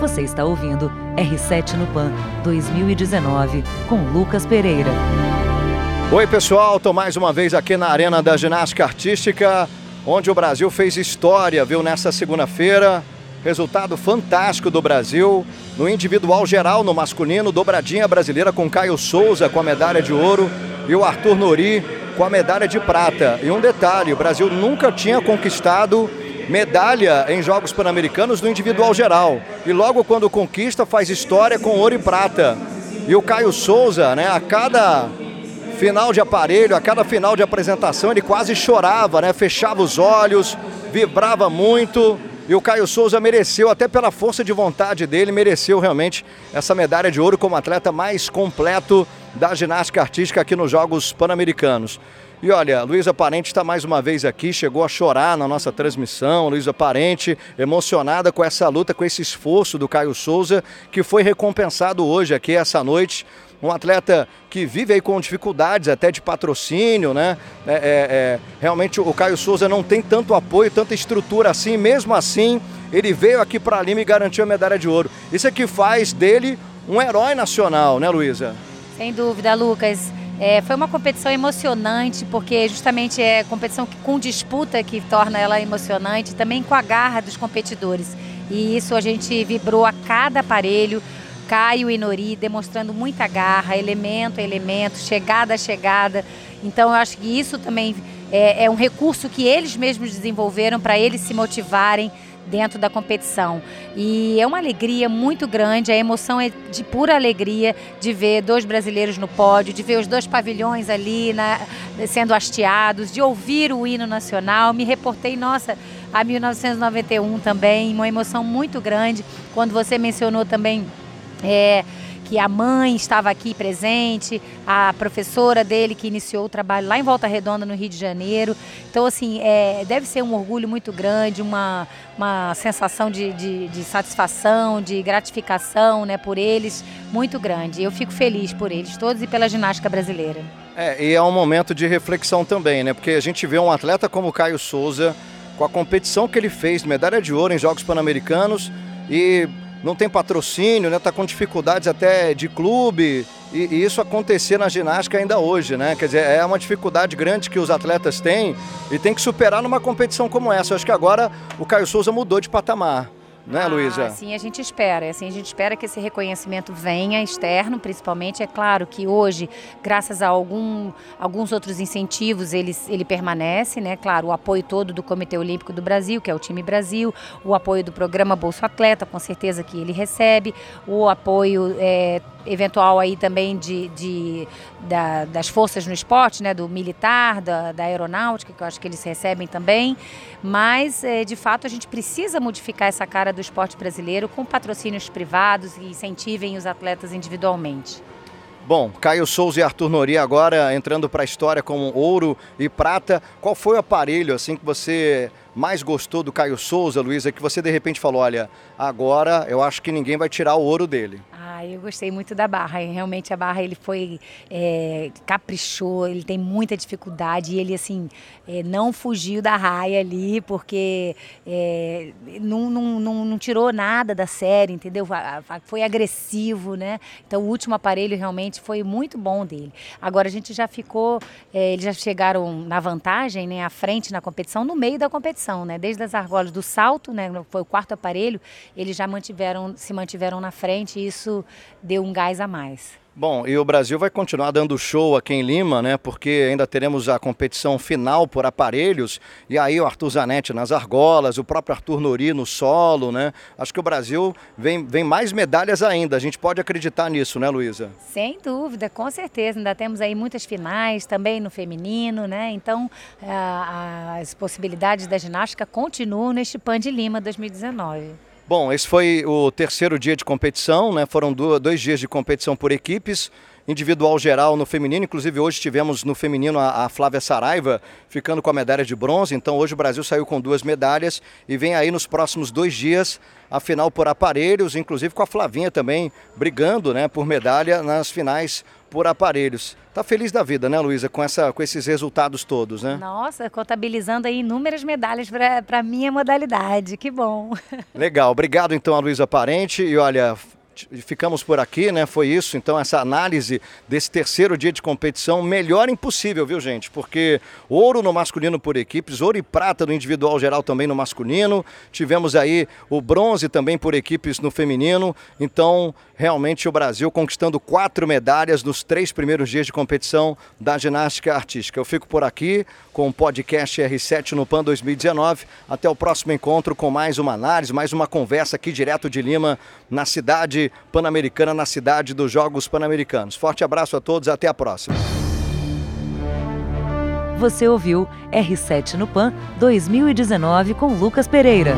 Você está ouvindo R7 no Pan 2019 com Lucas Pereira. Oi, pessoal, estou mais uma vez aqui na Arena da Ginástica Artística, onde o Brasil fez história, viu, nessa segunda-feira. Resultado fantástico do Brasil no individual geral, no masculino, dobradinha brasileira com Caio Souza com a medalha de ouro e o Arthur Nori com a medalha de prata. E um detalhe: o Brasil nunca tinha conquistado medalha em Jogos Pan-Americanos no individual geral. E logo quando conquista, faz história com ouro e prata. E o Caio Souza, né, a cada final de aparelho, a cada final de apresentação, ele quase chorava, né? Fechava os olhos, vibrava muito. E o Caio Souza mereceu, até pela força de vontade dele, mereceu realmente essa medalha de ouro como atleta mais completo da ginástica artística aqui nos Jogos Pan-Americanos. E olha, Luísa Parente está mais uma vez aqui, chegou a chorar na nossa transmissão. Luísa Parente, emocionada com essa luta, com esse esforço do Caio Souza, que foi recompensado hoje aqui essa noite. Um atleta que vive aí com dificuldades até de patrocínio, né? É, é, é, realmente o Caio Souza não tem tanto apoio, tanta estrutura assim, mesmo assim, ele veio aqui para Lima e garantiu a medalha de ouro. Isso é que faz dele um herói nacional, né, Luísa? Sem dúvida, Lucas. É, foi uma competição emocionante, porque justamente é competição com disputa que torna ela emocionante, também com a garra dos competidores. E isso a gente vibrou a cada aparelho. Caio e Nori demonstrando muita garra, elemento a elemento, chegada a chegada. Então eu acho que isso também é, é um recurso que eles mesmos desenvolveram para eles se motivarem dentro da competição. E é uma alegria muito grande, a emoção é de pura alegria de ver dois brasileiros no pódio, de ver os dois pavilhões ali na, sendo hasteados, de ouvir o hino nacional. Me reportei, nossa, a 1991 também, uma emoção muito grande. Quando você mencionou também. É, que a mãe estava aqui presente, a professora dele que iniciou o trabalho lá em Volta Redonda, no Rio de Janeiro. Então, assim, é, deve ser um orgulho muito grande, uma, uma sensação de, de, de satisfação, de gratificação né, por eles, muito grande. Eu fico feliz por eles todos e pela ginástica brasileira. É, e é um momento de reflexão também, né? Porque a gente vê um atleta como Caio Souza, com a competição que ele fez, medalha de ouro em Jogos Pan-Americanos e não tem patrocínio, né? Tá com dificuldades até de clube e, e, isso acontecer na ginástica ainda hoje, né? Quer dizer, é uma dificuldade grande que os atletas têm e tem que superar numa competição como essa. Eu acho que agora o Caio Souza mudou de patamar né, ah, Luísa? Assim a gente espera, assim a gente espera que esse reconhecimento venha externo, principalmente. É claro que hoje, graças a algum, alguns outros incentivos, ele, ele permanece, né? Claro, o apoio todo do Comitê Olímpico do Brasil, que é o time Brasil, o apoio do programa Bolso Atleta, com certeza que ele recebe, o apoio é, eventual aí também de, de da, das forças no esporte, né, do militar, da, da aeronáutica, que eu acho que eles recebem também, mas é, de fato a gente precisa modificar essa cara do esporte brasileiro com patrocínios privados e incentivem os atletas individualmente. Bom, Caio Souza e Arthur Nori agora entrando para a história com ouro e prata. Qual foi o aparelho assim que você mais gostou do Caio Souza, Luísa, que você de repente falou, olha, agora eu acho que ninguém vai tirar o ouro dele? Eu gostei muito da barra. Realmente a barra ele foi é, caprichou, ele tem muita dificuldade e ele assim é, não fugiu da raia ali porque é, não, não, não, não, tirou nada da série, entendeu? Foi agressivo, né? Então o último aparelho realmente foi muito bom dele. Agora a gente já ficou, é, eles já chegaram na vantagem, né? À frente na competição, no meio da competição, né? Desde as argolas do salto, né? Foi o quarto aparelho, eles já mantiveram, se mantiveram na frente. E isso deu um gás a mais. Bom, e o Brasil vai continuar dando show aqui em Lima, né? Porque ainda teremos a competição final por aparelhos. E aí o Arthur Zanetti nas argolas, o próprio Arthur Nori no solo, né? Acho que o Brasil vem, vem mais medalhas ainda. A gente pode acreditar nisso, né, Luísa? Sem dúvida, com certeza. Ainda temos aí muitas finais também no feminino, né? Então as possibilidades da ginástica continuam neste PAN de Lima 2019. Bom, esse foi o terceiro dia de competição, né? Foram dois dias de competição por equipes, individual geral no feminino. Inclusive hoje tivemos no feminino a, Flávia Saraiva ficando com a medalha de bronze. Então hoje o Brasil saiu com duas medalhas e vem aí nos próximos dois dias a final por aparelhos, inclusive com a Flavinha também brigando, né, por medalha nas finais por aparelhos. Tá feliz da vida, né, Luísa, com, essa, com esses resultados todos, né? Nossa, contabilizando aí inúmeras medalhas para a minha modalidade. Que bom. Legal. Obrigado, então, a Luísa Parente. E olha, ficamos por aqui, né? Foi isso. Então, essa análise desse terceiro dia de competição, melhor impossível, viu, gente? Porque ouro no masculino por equipes, ouro e prata no individual geral também no masculino. Tivemos aí o bronze também por equipes no feminino. Então, realmente o Brasil conquistando quatro medalhas nos três primeiros dias de competição da ginástica artística. Eu fico por aqui com o podcast R7 no PAN 2019. Até o próximo encontro com mais uma análise, mais uma conversa aqui direto de Lima, na Pan-Americana na cidade dos Jogos Pan-Americanos. Forte abraço a todos, até a próxima. Você ouviu R7 no Pan 2019 com Lucas Pereira.